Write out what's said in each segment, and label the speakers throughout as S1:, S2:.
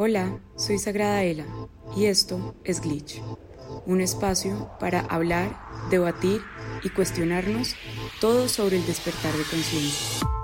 S1: Hola, soy Sagrada Ela y esto es Glitch, un espacio para hablar, debatir y cuestionarnos todo sobre el despertar de conciencia.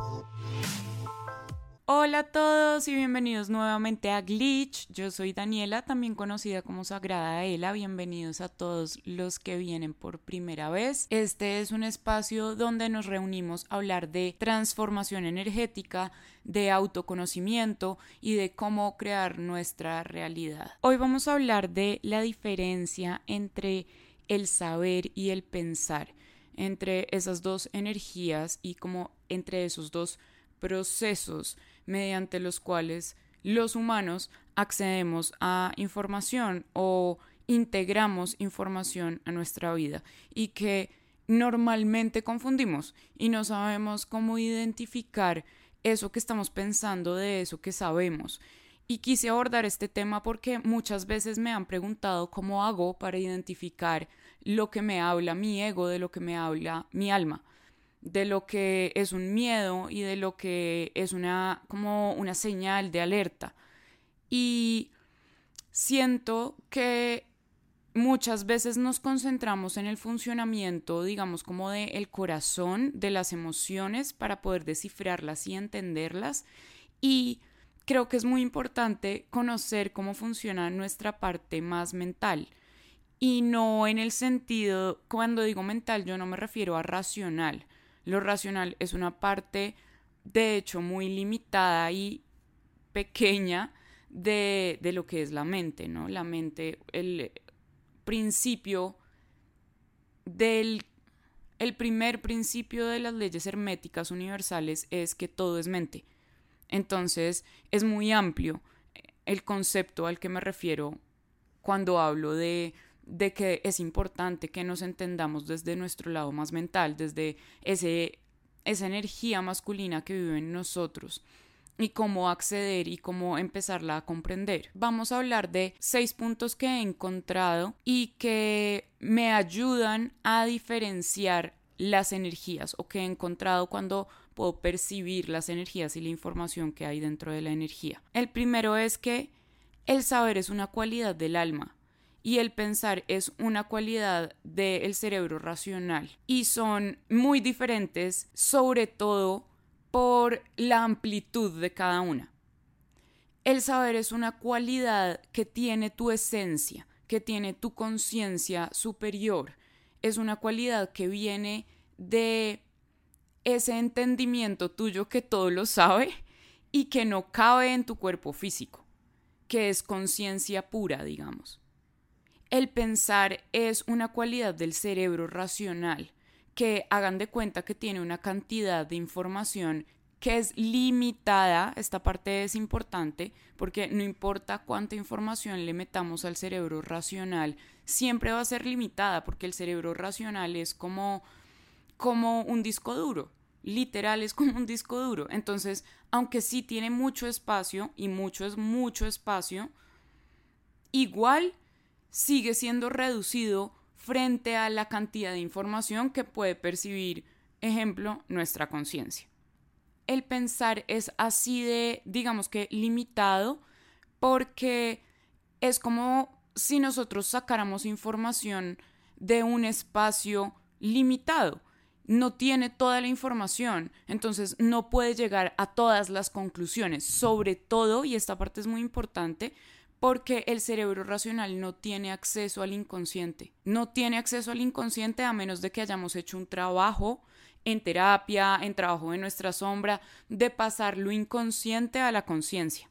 S2: Y bienvenidos nuevamente a Glitch. Yo soy Daniela, también conocida como Sagrada Ela. Bienvenidos a todos los que vienen por primera vez. Este es un espacio donde nos reunimos a hablar de transformación energética, de autoconocimiento y de cómo crear nuestra realidad. Hoy vamos a hablar de la diferencia entre el saber y el pensar, entre esas dos energías y como entre esos dos procesos mediante los cuales los humanos accedemos a información o integramos información a nuestra vida y que normalmente confundimos y no sabemos cómo identificar eso que estamos pensando de eso que sabemos. Y quise abordar este tema porque muchas veces me han preguntado cómo hago para identificar lo que me habla mi ego de lo que me habla mi alma de lo que es un miedo y de lo que es una como una señal de alerta. Y siento que muchas veces nos concentramos en el funcionamiento, digamos, como de el corazón, de las emociones para poder descifrarlas y entenderlas y creo que es muy importante conocer cómo funciona nuestra parte más mental. Y no en el sentido, cuando digo mental, yo no me refiero a racional, lo racional es una parte, de hecho, muy limitada y pequeña de, lo que es la mente, ¿no? La mente, el principio del... El primer principio de las leyes herméticas universales es que todo es mente. Entonces, es muy amplio el concepto al que me refiero cuando hablo de de que es importante que nos entendamos desde nuestro lado más mental, desde ese, esa energía masculina que vive en nosotros y cómo acceder y cómo empezarla a comprender. Vamos a hablar de seis puntos que he encontrado y que me ayudan a diferenciar las energías o que he encontrado cuando puedo percibir las energías y la información que hay dentro de la energía. El primero es que el saber es una cualidad del alma y el pensar es una cualidad del cerebro racional y son muy diferentes sobre todo por la amplitud de cada una. El saber es una cualidad que tiene tu esencia, que tiene tu conciencia superior. Es una cualidad que viene de ese entendimiento tuyo que todo lo sabe y que no cabe en tu cuerpo físico, que es conciencia pura, digamos. El pensar es una cualidad del cerebro racional que hagan de cuenta que tiene una cantidad de información que es limitada, esta parte es importante porque no importa cuánta información le metamos al cerebro racional, siempre va a ser limitada porque el cerebro racional es como, como un disco duro, literal es como un disco duro. Entonces, aunque sí tiene mucho espacio y mucho es mucho espacio, igual sigue siendo reducido frente a la cantidad de información que puede percibir, ejemplo, nuestra conciencia. El pensar es así de, digamos que, limitado porque es como si nosotros sacáramos información de un espacio limitado. No tiene toda la información, entonces no puede llegar a todas las conclusiones. Sobre todo, y esta parte es muy importante, porque el cerebro racional no tiene acceso al inconsciente. No tiene acceso al inconsciente a menos de que hayamos hecho un trabajo en terapia, en trabajo de nuestra sombra, de pasar lo inconsciente a la conciencia.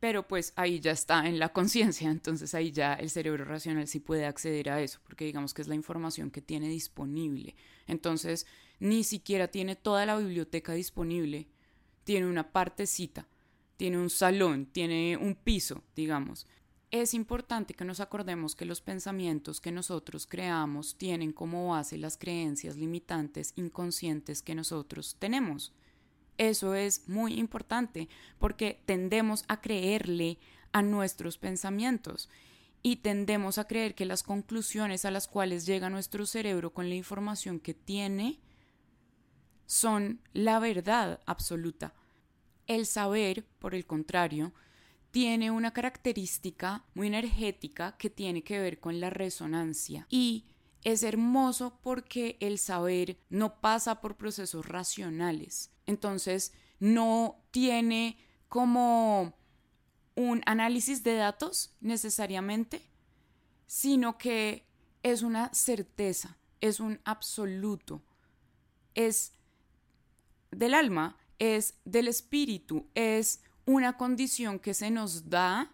S2: Pero pues ahí ya está en la conciencia, entonces ahí ya el cerebro racional sí puede acceder a eso, porque digamos que es la información que tiene disponible. Entonces ni siquiera tiene toda la biblioteca disponible, tiene una partecita tiene un salón, tiene un piso, digamos. Es importante que nos acordemos que los pensamientos que nosotros creamos tienen como base las creencias limitantes inconscientes que nosotros tenemos. Eso es muy importante porque tendemos a creerle a nuestros pensamientos y tendemos a creer que las conclusiones a las cuales llega nuestro cerebro con la información que tiene son la verdad absoluta. El saber, por el contrario, tiene una característica muy energética que tiene que ver con la resonancia y es hermoso porque el saber no pasa por procesos racionales. Entonces, no tiene como un análisis de datos necesariamente, sino que es una certeza, es un absoluto, es del alma, es del espíritu, es una condición que se nos da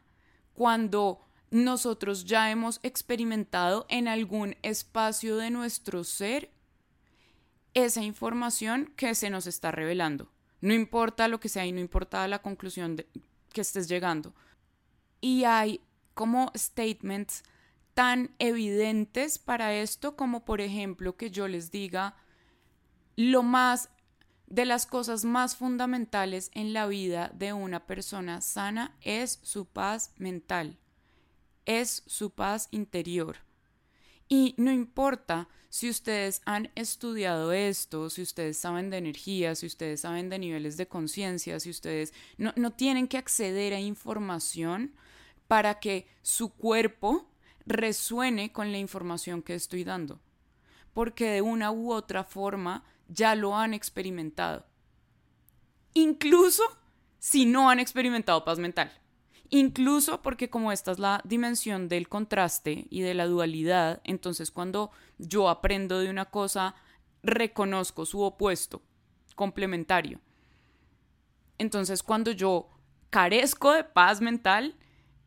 S2: cuando nosotros ya hemos experimentado en algún espacio de nuestro ser esa información que se nos está revelando. No importa lo que sea y no importa la conclusión que estés llegando. Y hay como statements tan evidentes para esto como por ejemplo que yo les diga lo más de las cosas más fundamentales en la vida de una persona sana es su paz mental, es su paz interior. Y no importa si ustedes han estudiado esto, si ustedes saben de energía, si ustedes saben de niveles de conciencia, si ustedes no, no, tienen que acceder a información para que su cuerpo resuene con la información que estoy dando. Porque de una u otra forma ya lo han experimentado. Incluso si no han experimentado paz mental. Incluso porque como esta es la dimensión del contraste y de la dualidad, entonces cuando yo aprendo de una cosa, reconozco su opuesto, complementario. Entonces cuando yo carezco de paz mental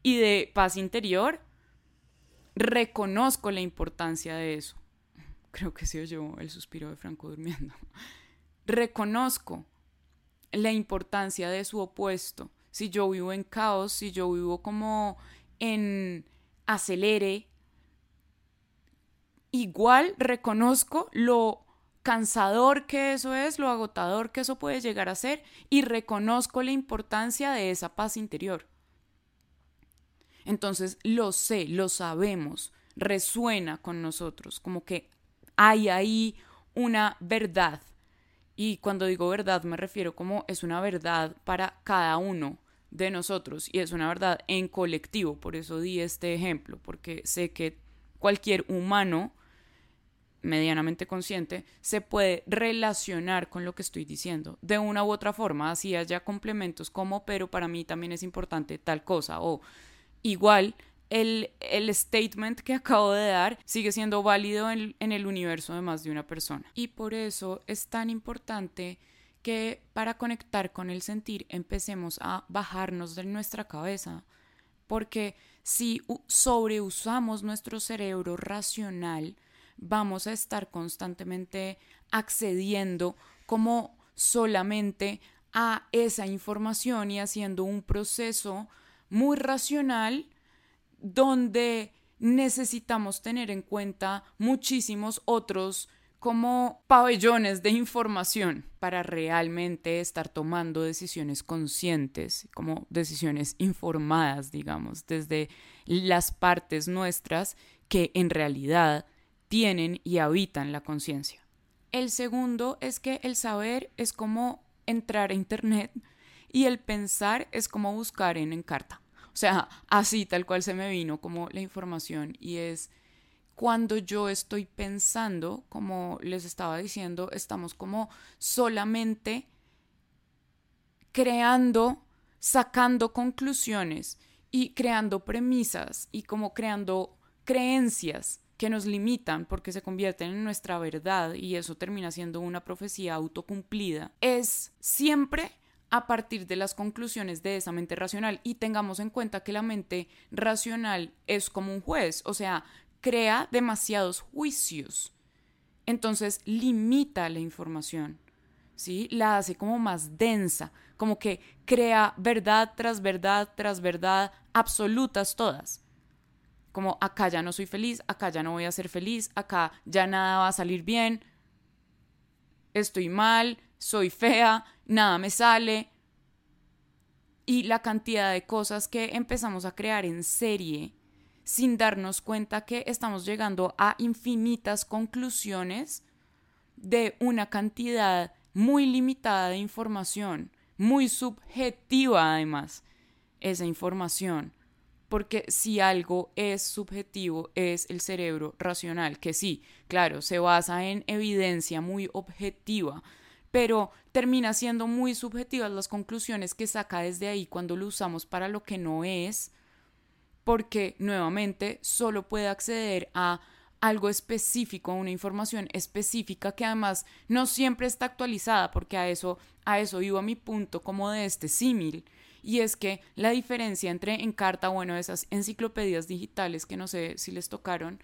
S2: y de paz interior, reconozco la importancia de eso. Creo que se oyó el suspiro de Franco durmiendo. Reconozco la importancia de su opuesto si yo vivo en caos, si yo vivo como en acelere, igual reconozco lo cansador que eso es, lo agotador que eso puede llegar a ser y reconozco la importancia de esa paz interior. Entonces lo sé, lo sabemos, resuena con nosotros, como que hay ahí una verdad. Y cuando digo verdad me refiero como es una verdad para cada uno de nosotros y es una verdad en colectivo, por eso di este ejemplo, porque sé que cualquier humano medianamente consciente se puede relacionar con lo que estoy diciendo de una u otra forma, así haya complementos como, pero para mí también es importante tal cosa, o igual el, el, statement que acabo de dar sigue siendo válido en, en el universo de más de una persona. Y por eso es tan importante que para conectar con el sentir empecemos a bajarnos de nuestra cabeza, porque si sobreusamos nuestro cerebro racional, vamos a estar constantemente accediendo como solamente a esa información y haciendo un proceso muy racional donde necesitamos tener en cuenta muchísimos otros como pabellones de información para realmente estar tomando decisiones conscientes, como decisiones informadas, digamos, desde las partes nuestras que en realidad tienen y habitan la conciencia. El segundo es que el saber es como entrar a Internet y el pensar es como buscar en Encarta. O sea, así tal cual se me vino como la información y es cuando yo estoy pensando, como les estaba diciendo, estamos como solamente creando, sacando conclusiones y creando premisas y como creando creencias que nos limitan porque se convierten en nuestra verdad y eso termina siendo una profecía autocumplida, es siempre a partir de las conclusiones de esa mente racional y tengamos en cuenta que la mente racional es como un juez, o sea, crea demasiados juicios. Entonces limita la información, ¿sí? La hace como más densa, como que crea verdad tras verdad tras verdad, absolutas todas. Como acá ya no soy feliz, acá ya no voy a ser feliz, acá ya nada va a salir bien, estoy mal, soy fea, nada me sale. Y la cantidad de cosas que empezamos a crear en serie sin darnos cuenta que estamos llegando a infinitas conclusiones de una cantidad muy limitada de información, muy subjetiva además. esa información. Porque si algo es subjetivo, es el cerebro racional, que sí, claro, se basa en evidencia muy objetiva, pero termina siendo muy subjetivas las conclusiones que saca desde ahí cuando lo usamos para lo que no es, porque nuevamente solo puede acceder a algo específico, a una información específica que además no siempre está actualizada, porque a eso, a eso iba mi punto como de este símil, y es que la diferencia entre Encarta, bueno, esas enciclopedias digitales que no sé si les tocaron,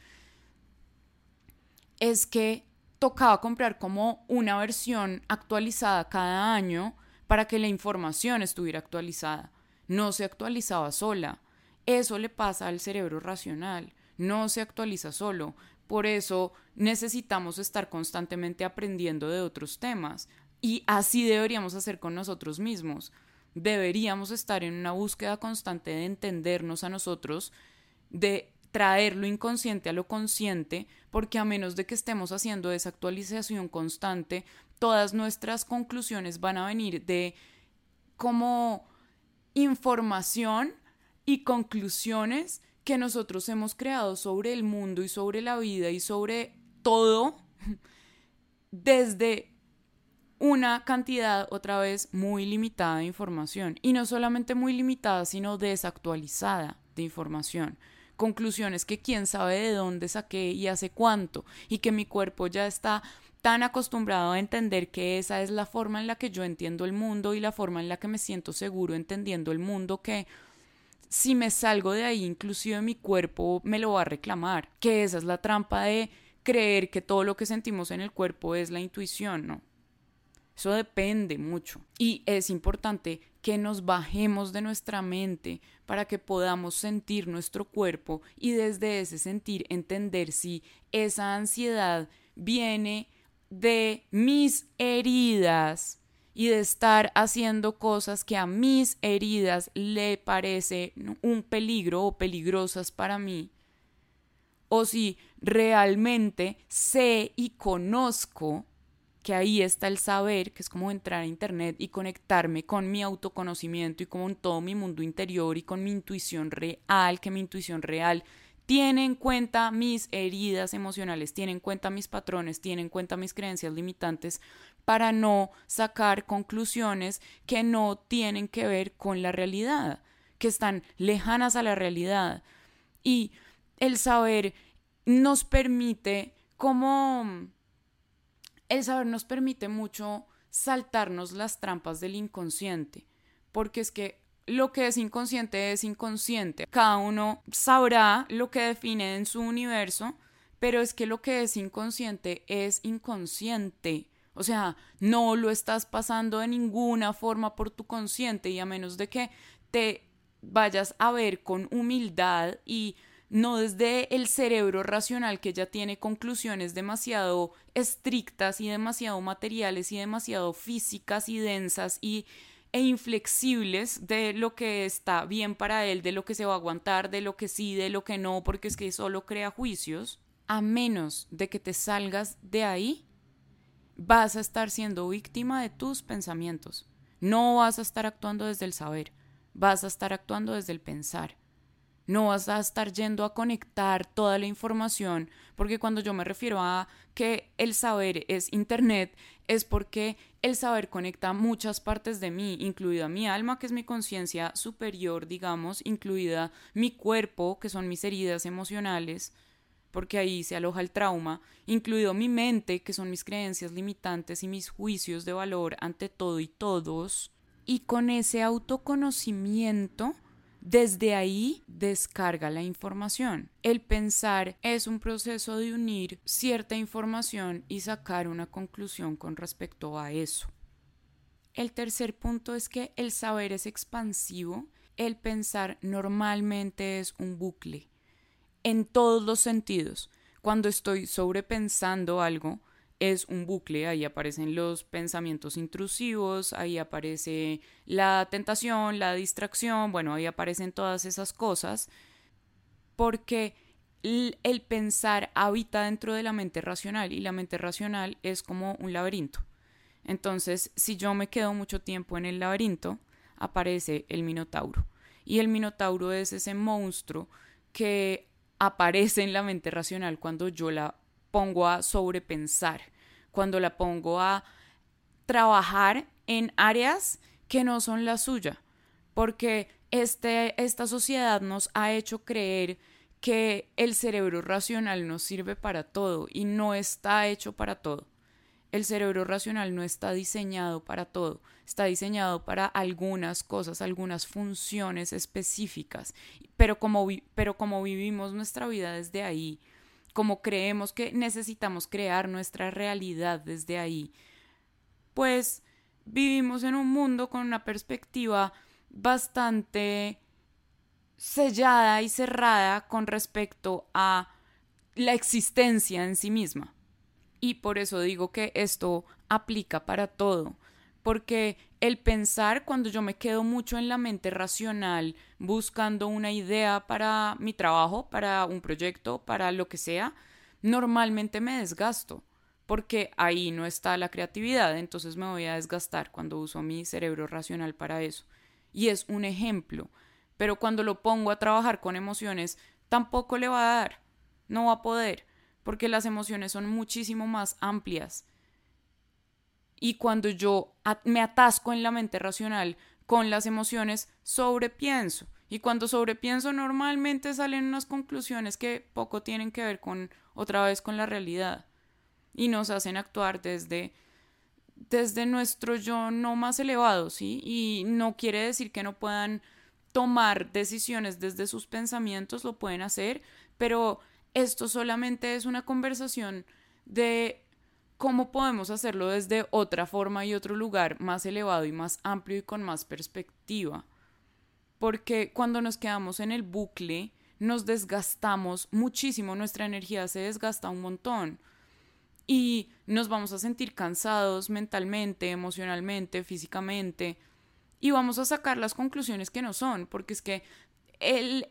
S2: es que tocaba comprar como una versión actualizada cada año para que la información estuviera actualizada. No se actualizaba sola. Eso le pasa al cerebro racional. No se actualiza solo. Por eso necesitamos estar constantemente aprendiendo de otros temas. Y así deberíamos hacer con nosotros mismos deberíamos estar en una búsqueda constante de entendernos a nosotros, de traer lo inconsciente a lo consciente, porque a menos de que estemos haciendo esa actualización constante, todas nuestras conclusiones van a venir de como información y conclusiones que nosotros hemos creado sobre el mundo y sobre la vida y sobre todo desde una cantidad otra vez muy limitada de información. Y no solamente muy limitada, sino desactualizada de información. Conclusiones que quién sabe de dónde saqué y hace cuánto. Y que mi cuerpo ya está tan acostumbrado a entender que esa es la forma en la que yo entiendo el mundo y la forma en la que me siento seguro entendiendo el mundo que si me salgo de ahí, inclusive mi cuerpo me lo va a reclamar. Que esa es la trampa de creer que todo lo que sentimos en el cuerpo es la intuición, ¿no? Eso depende mucho. Y es importante que nos bajemos de nuestra mente para que podamos sentir nuestro cuerpo y desde ese sentir entender si esa ansiedad viene de mis heridas y de estar haciendo cosas que a mis heridas le parece un peligro o peligrosas para mí, o si realmente sé y conozco que ahí está el saber, que es como entrar a Internet y conectarme con mi autoconocimiento y con todo mi mundo interior y con mi intuición real, que mi intuición real tiene en cuenta mis heridas emocionales, tiene en cuenta mis patrones, tiene en cuenta mis creencias limitantes para no sacar conclusiones que no tienen que ver con la realidad, que están lejanas a la realidad. Y el saber nos permite como el saber nos permite mucho saltarnos las trampas del inconsciente, porque es que lo que es inconsciente es inconsciente. Cada uno sabrá lo que define en su universo, pero es que lo que es inconsciente es inconsciente. O sea, no lo estás pasando de ninguna forma por tu consciente y a menos de que te vayas a ver con humildad y no desde el cerebro racional que ya tiene conclusiones demasiado estrictas y demasiado materiales y demasiado físicas y densas y e inflexibles de lo que está bien para él, de lo que se va a aguantar, de lo que sí, de lo que no, porque es que solo crea juicios, a menos de que te salgas de ahí, vas a estar siendo víctima de tus pensamientos. No vas a estar actuando desde el saber, vas a estar actuando desde el pensar. No vas a estar yendo a conectar toda la información, porque cuando yo me refiero a que el saber es Internet, es porque el saber conecta muchas partes de mí, incluida mi alma, que es mi conciencia superior, digamos, incluida mi cuerpo, que son mis heridas emocionales, porque ahí se aloja el trauma, incluido mi mente, que son mis creencias limitantes y mis juicios de valor ante todo y todos, y con ese autoconocimiento, desde ahí descarga la información. El pensar es un proceso de unir cierta información y sacar una conclusión con respecto a eso. El tercer punto es que el saber es expansivo, el pensar normalmente es un bucle, en todos los sentidos. Cuando estoy sobrepensando algo, es un bucle, ahí aparecen los pensamientos intrusivos, ahí aparece la tentación, la distracción, bueno, ahí aparecen todas esas cosas, porque el pensar habita dentro de la mente racional y la mente racional es como un laberinto. Entonces, si yo me quedo mucho tiempo en el laberinto, aparece el minotauro. Y el minotauro es ese monstruo que aparece en la mente racional cuando yo la pongo a sobrepensar, cuando la pongo a trabajar en áreas que no son la suya, porque este, esta sociedad nos ha hecho creer que el cerebro racional nos sirve para todo y no está hecho para todo. El cerebro racional no está diseñado para todo, está diseñado para algunas cosas, algunas funciones específicas, pero como, pero como vivimos nuestra vida desde ahí, como creemos que necesitamos crear nuestra realidad desde ahí, pues vivimos en un mundo con una perspectiva bastante sellada y cerrada con respecto a la existencia en sí misma. Y por eso digo que esto aplica para todo, porque el pensar cuando yo me quedo mucho en la mente racional buscando una idea para mi trabajo, para un proyecto, para lo que sea, normalmente me desgasto, porque ahí no está la creatividad, entonces me voy a desgastar cuando uso mi cerebro racional para eso. Y es un ejemplo, pero cuando lo pongo a trabajar con emociones, tampoco le va a dar, no va a poder, porque las emociones son muchísimo más amplias. Y cuando yo me atasco en la mente racional con las emociones, sobrepienso. Y cuando sobrepienso normalmente salen unas conclusiones que poco tienen que ver con otra vez con la realidad y nos hacen actuar desde desde nuestro yo no más elevado, ¿sí? Y no quiere decir que no puedan tomar decisiones desde sus pensamientos, lo pueden hacer, pero esto solamente es una conversación de cómo podemos hacerlo desde otra forma y otro lugar más elevado y más amplio y con más perspectiva. Porque cuando nos quedamos en el bucle, nos desgastamos muchísimo, nuestra energía se desgasta un montón y nos vamos a sentir cansados mentalmente, emocionalmente, físicamente y vamos a sacar las conclusiones que no son, porque es que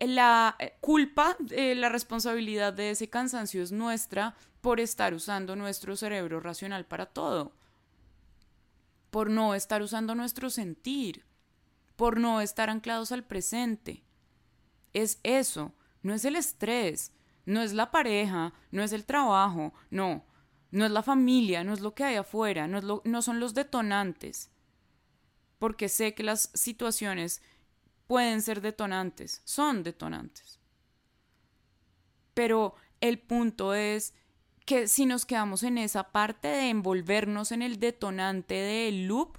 S2: la culpa, la responsabilidad de ese cansancio es nuestra por estar usando nuestro cerebro racional para todo, por no estar usando nuestro sentir, por no estar anclados al presente. Es eso, no es el estrés, no es la pareja, no es el trabajo, no, no es la familia, no es lo que hay afuera, no son los detonantes, porque sé que las situaciones pueden ser detonantes, son detonantes. Pero el punto es que si nos quedamos en esa parte de envolvernos en el detonante del loop,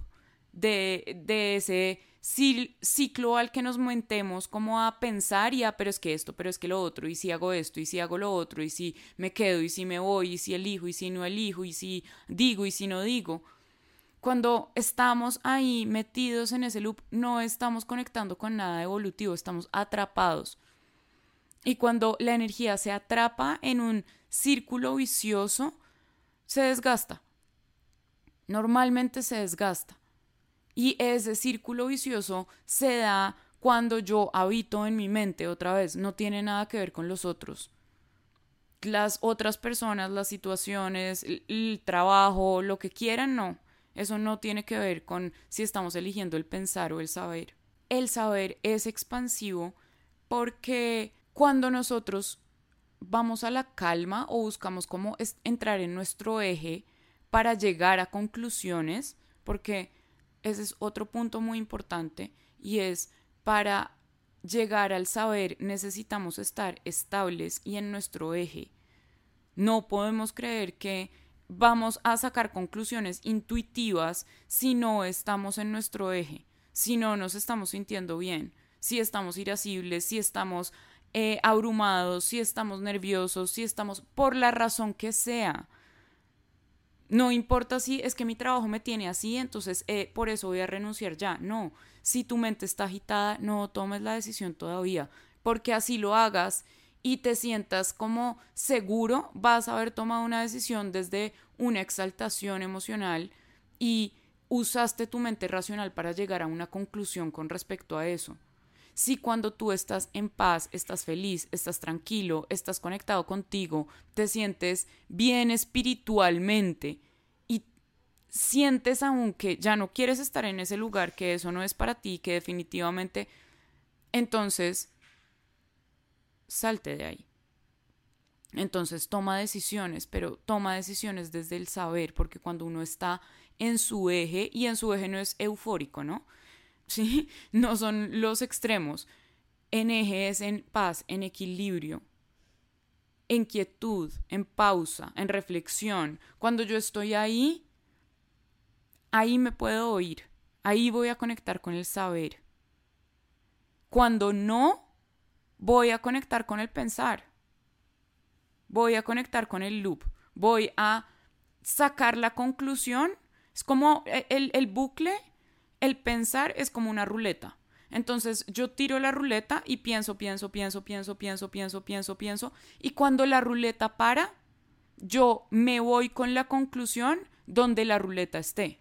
S2: de, de ese ciclo al que nos metemos como a pensar y a, pero es que esto, pero es que lo otro, y si hago esto, y si hago lo otro, y si me quedo, y si me voy, y si elijo, y si no elijo, y si digo, y si no digo cuando estamos ahí metidos en ese loop, no estamos conectando con nada evolutivo, estamos atrapados. Y cuando la energía se atrapa en un círculo vicioso, se desgasta. Normalmente se desgasta. Y ese círculo vicioso se da cuando yo habito en mi mente otra vez, no tiene nada que ver con los otros. Las otras personas, las situaciones, el, trabajo, lo que quieran, no eso no tiene que ver con si estamos eligiendo el pensar o el saber. El saber es expansivo porque cuando nosotros vamos a la calma o buscamos cómo entrar en nuestro eje para llegar a conclusiones, porque ese es otro punto muy importante y es para llegar al saber necesitamos estar estables y en nuestro eje. No podemos creer que vamos a sacar conclusiones intuitivas si no estamos en nuestro eje, si no nos estamos sintiendo bien, si estamos irascibles, si estamos eh, abrumados, si estamos nerviosos, si estamos por la razón que sea. No importa si es que mi trabajo me tiene así, entonces eh, por eso voy a renunciar ya. No, si tu mente está agitada, no tomes la decisión todavía, porque así lo hagas y te sientas como seguro, vas a haber tomado una decisión desde una exaltación emocional y usaste tu mente racional para llegar a una conclusión con respecto a eso. Si cuando tú estás en paz, estás feliz, estás tranquilo, estás conectado contigo, te sientes bien espiritualmente y sientes aún que ya no quieres estar en ese lugar, que eso no es para ti, que definitivamente entonces salte de ahí. Entonces toma decisiones, pero toma decisiones desde el saber, porque cuando uno está en su eje, y en su eje no es eufórico, ¿no? Sí, no son los extremos. En eje es en paz, en equilibrio, en quietud, en pausa, en reflexión. Cuando yo estoy ahí, ahí me puedo oír, ahí voy a conectar con el saber. Cuando no, voy a conectar con el pensar voy a conectar con el loop, voy a sacar la conclusión. Es como e, el, bucle, el pensar es como una ruleta. Entonces yo tiro la ruleta y pienso, pienso, pienso, pienso, pienso, pienso, pienso, pienso. Y cuando la ruleta para, yo me voy con la conclusión donde la ruleta esté.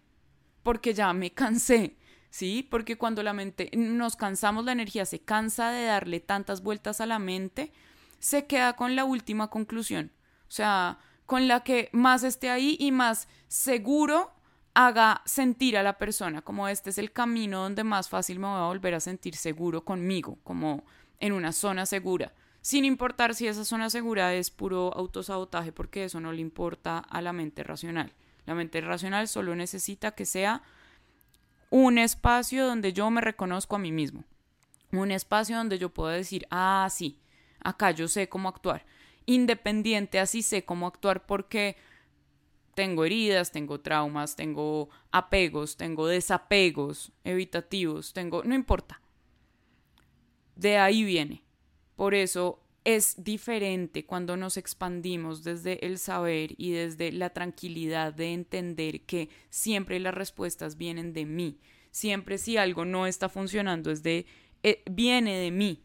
S2: Porque ya me cansé, ¿sí? Porque cuando la mente, nos cansamos, la energía se cansa de darle tantas vueltas a la mente, se queda con la última conclusión. O sea, con la que más esté ahí y más seguro haga sentir a la persona, como este es el camino donde más fácil me voy a volver a sentir seguro conmigo, como en una zona segura, sin importar si esa zona segura es puro autosabotaje, porque eso no le importa a la mente racional. La mente racional solo necesita que sea un espacio donde yo me reconozco a mí mismo, un espacio donde yo puedo decir, ah, sí, acá yo sé cómo actuar. Independiente, así sé cómo actuar porque tengo heridas, tengo traumas, tengo apegos, tengo desapegos evitativos, tengo, no importa. De ahí viene. Por eso es diferente cuando nos expandimos desde el saber y desde la tranquilidad de entender que siempre las respuestas vienen de mí. Siempre si algo no está funcionando es de eh, viene de mí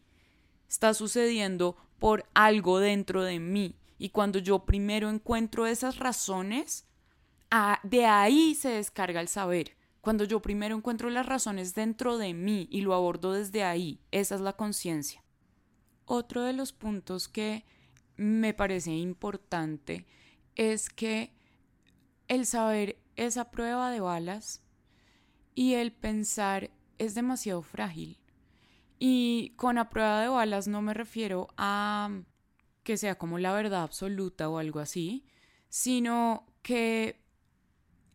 S2: está sucediendo por algo dentro de mí. Y cuando yo primero encuentro esas razones, de ahí se descarga el saber. Cuando yo primero encuentro las razones dentro de mí y lo abordo desde ahí, esa es la conciencia. Otro de los puntos que me parece importante es que el saber es a prueba de balas y el pensar es demasiado frágil. Y con a prueba de balas no me refiero a que sea como la verdad absoluta o algo así, sino que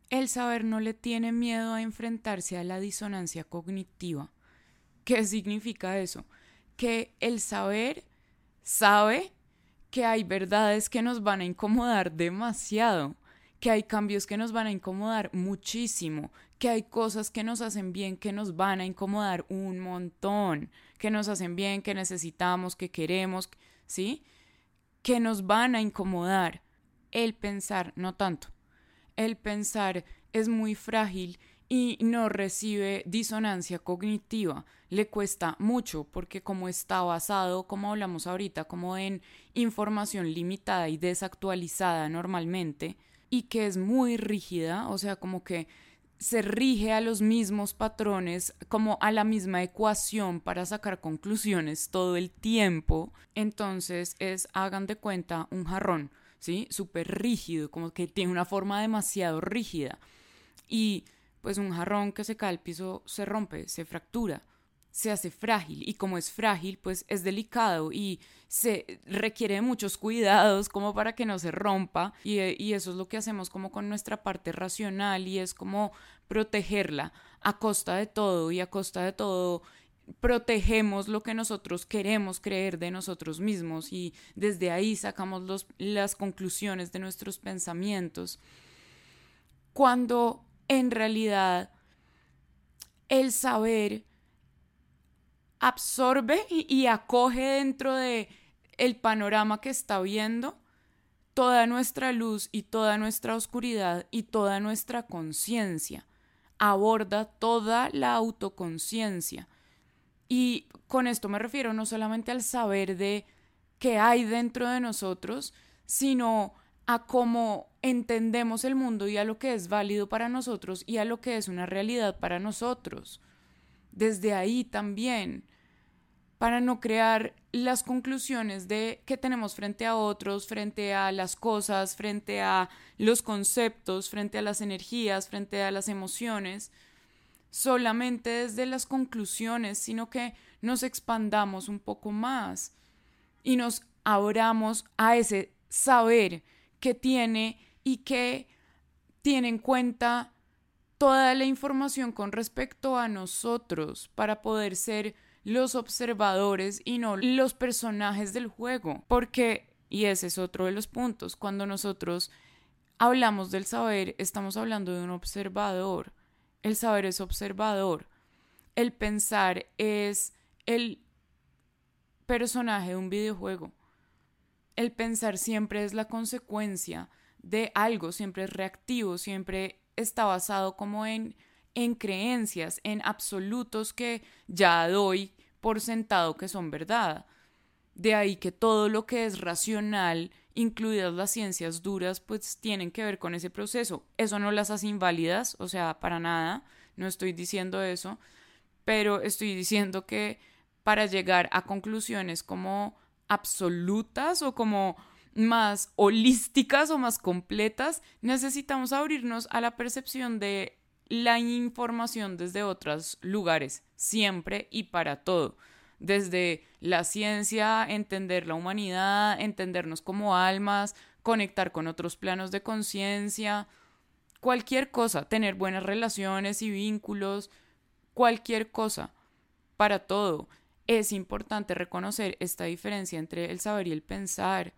S2: el saber no le tiene miedo a enfrentarse a la disonancia cognitiva. ¿Qué significa eso? Que el saber sabe que hay verdades que nos van a incomodar demasiado, que hay cambios que nos van a incomodar muchísimo, que hay cosas que nos hacen bien que nos van a incomodar un montón, que nos hacen bien, que necesitamos, que queremos, ¿sí? Que nos van a incomodar. El pensar, no tanto. El pensar es muy frágil y no recibe disonancia cognitiva. Le cuesta mucho porque como está basado, como hablamos ahorita, como en información limitada y desactualizada normalmente, y que es muy rígida, o sea, como que se rige a los mismos patrones, como a la misma ecuación para sacar conclusiones todo el tiempo, entonces es, hagan de cuenta, un jarrón, ¿sí? Súper rígido, como que tiene una forma demasiado rígida. Y pues un jarrón que se cae al piso se rompe, se fractura se hace frágil y como es frágil, pues es delicado y se requiere muchos cuidados como para que no se rompa y, y, eso es lo que hacemos como con nuestra parte racional y es como protegerla a costa de todo y a costa de todo protegemos lo que nosotros queremos creer de nosotros mismos y desde ahí sacamos los, las conclusiones de nuestros pensamientos. Cuando en realidad el saber absorbe y, acoge dentro de el panorama que está viendo toda nuestra luz y toda nuestra oscuridad y toda nuestra conciencia. Aborda toda la autoconciencia. Y con esto me refiero no solamente al saber de qué hay dentro de nosotros, sino a cómo entendemos el mundo y a lo que es válido para nosotros y a lo que es una realidad para nosotros. Desde ahí también para no crear las conclusiones de que tenemos frente a otros, frente a las cosas, frente a los conceptos, frente a las energías, frente a las emociones, solamente desde las conclusiones, sino que nos expandamos un poco más y nos abramos a ese saber que tiene y que tiene en cuenta toda la información con respecto a nosotros para poder ser los observadores y no los personajes del juego. Porque, y ese es otro de los puntos, cuando nosotros hablamos del saber, estamos hablando de un observador. El saber es observador. El pensar es el personaje de un videojuego. El pensar siempre es la consecuencia de algo, siempre es reactivo, siempre está basado como en, en creencias, en absolutos que ya doy por sentado que son verdad. De ahí que todo lo que es racional, incluidas las ciencias duras, pues tienen que ver con ese proceso. Eso no las hace inválidas, o sea, para nada, no estoy diciendo eso, pero estoy diciendo que para llegar a conclusiones como absolutas o como más holísticas o más completas, necesitamos abrirnos a la percepción de la información desde otros lugares, siempre y para todo. Desde la ciencia, entender la humanidad, entendernos como almas, conectar con otros planos de conciencia, cualquier cosa, tener buenas relaciones y vínculos, cualquier cosa, para todo. Es importante reconocer esta diferencia entre el saber y el pensar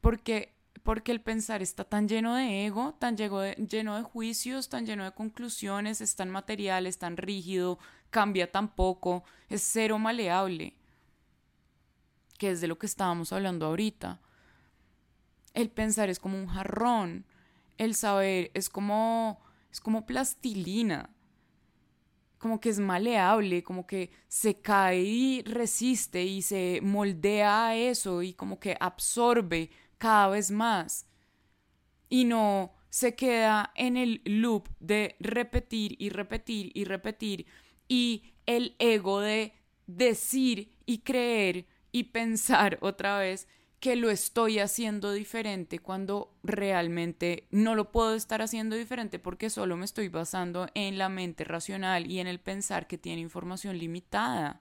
S2: porque, porque el pensar está tan lleno de ego, tan lleno de, lleno de juicios, tan lleno de conclusiones, es tan material, es tan rígido, cambia tan poco, es cero maleable, que es de lo que estábamos hablando ahorita. El pensar es como un jarrón, el saber es como, es como plastilina como que es maleable, como que se cae y resiste y se moldea a eso y como que absorbe cada vez más y no se queda en el loop de repetir y repetir y repetir y el ego de decir y creer y pensar otra vez que lo estoy haciendo diferente cuando realmente no lo puedo estar haciendo diferente porque solo me estoy basando en la mente racional y en el pensar que tiene información limitada.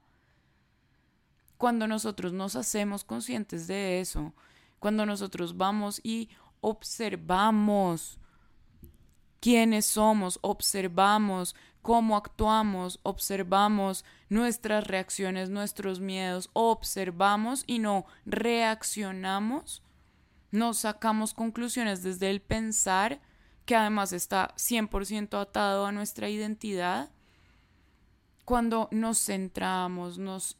S2: Cuando nosotros nos hacemos conscientes de eso, cuando nosotros vamos y observamos quiénes somos, observamos cómo actuamos, observamos nuestras reacciones, nuestros miedos, observamos y no reaccionamos, nos sacamos conclusiones desde el pensar, que además está 100% atado a nuestra identidad. Cuando nos centramos, nos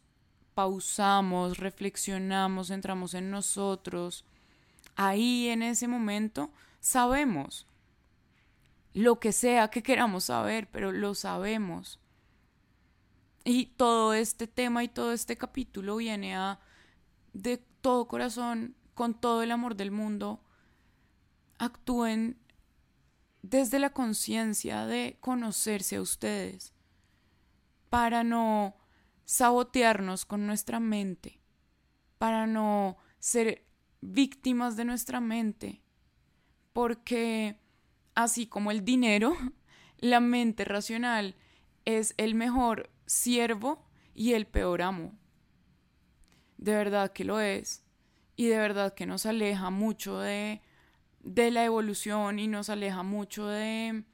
S2: pausamos, reflexionamos, entramos en nosotros, ahí en ese momento sabemos lo que sea que queramos saber, pero lo sabemos. Y todo este tema y todo este capítulo viene a, de todo corazón, con todo el amor del mundo, actúen desde la conciencia de conocerse a ustedes, para no sabotearnos con nuestra mente, para no ser víctimas de nuestra mente, porque así como el dinero, la mente racional es el mejor siervo y el peor amo. De verdad que lo es. Y de verdad que nos aleja mucho de, de la evolución y nos aleja mucho de,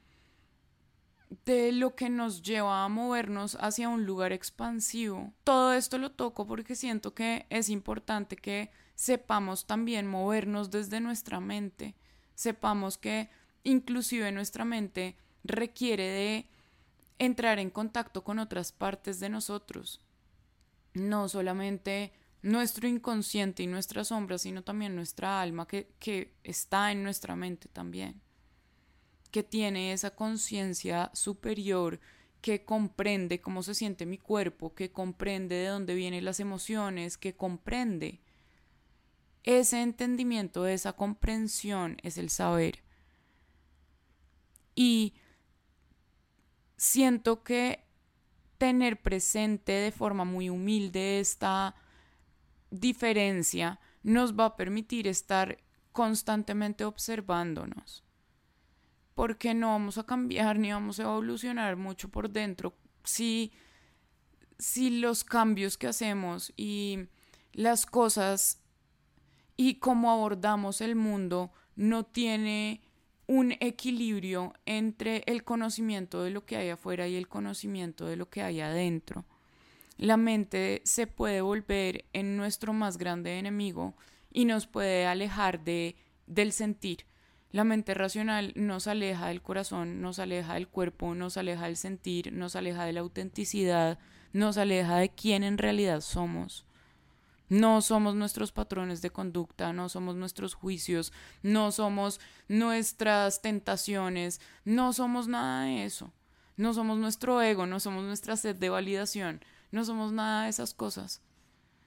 S2: de lo que nos lleva a movernos hacia un lugar expansivo. Todo esto lo toco porque siento que es importante que sepamos también movernos desde nuestra mente, sepamos que inclusive nuestra mente requiere de entrar en contacto con otras partes de nosotros, no solamente nuestro inconsciente y nuestra sombra, sino también nuestra alma que, que está en nuestra mente también que tiene esa conciencia superior que comprende cómo se siente mi cuerpo, que comprende de dónde vienen las emociones, que comprende. Ese entendimiento, esa comprensión es el saber. Y siento que tener presente de forma muy humilde esta diferencia nos va a permitir estar constantemente observándonos porque no vamos a cambiar ni vamos a evolucionar mucho por dentro si, si los cambios que hacemos y las cosas y cómo abordamos el mundo no tiene un equilibrio entre el conocimiento de lo que hay afuera y el conocimiento de lo que hay adentro. La mente se puede volver en nuestro más grande enemigo y nos puede alejar de, del sentir. La mente racional nos aleja del corazón, nos aleja del cuerpo, nos aleja del sentir, nos aleja de la autenticidad, nos aleja de quién en realidad somos. No somos nuestros patrones de conducta, no somos nuestros juicios, no somos nuestras tentaciones, no somos nada de eso. No somos nuestro ego, no somos nuestra sed de validación, no somos nada de esas cosas.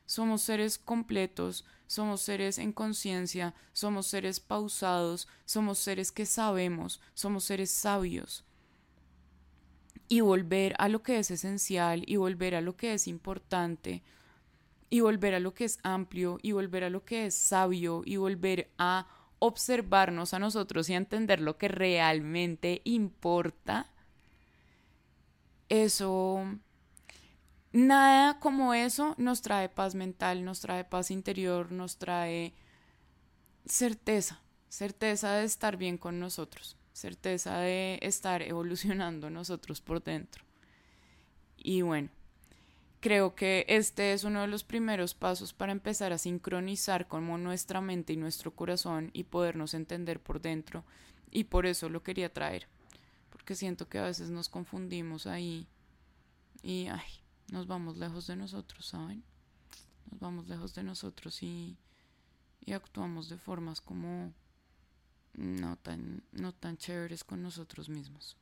S2: Somos seres completos, somos seres en conciencia, somos seres pausados, somos seres que sabemos, somos seres sabios. Y volver a lo que es esencial y volver a lo que es importante y volver a lo que es amplio y volver a lo que es sabio y volver a observarnos a nosotros y a entender lo que realmente importa, eso nada como eso nos trae paz mental, nos trae paz interior, nos trae certeza, certeza de estar bien con nosotros, certeza de estar evolucionando nosotros por dentro. Y bueno, creo que este es uno de los primeros pasos para empezar a sincronizar como nuestra mente y nuestro corazón y podernos entender por dentro. Y por eso lo quería traer, porque siento que a veces nos confundimos ahí y ay, nos vamos lejos de nosotros, ¿saben? Nos vamos lejos de nosotros y, y actuamos de formas como no tan, no tan chéveres con nosotros mismos.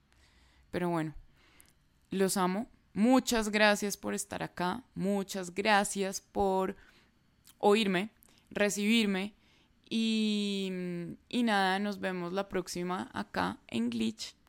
S2: Pero bueno, los amo. Muchas gracias por estar acá. Muchas gracias por oírme, recibirme. Y, y nada, nos vemos la próxima acá en Glitch.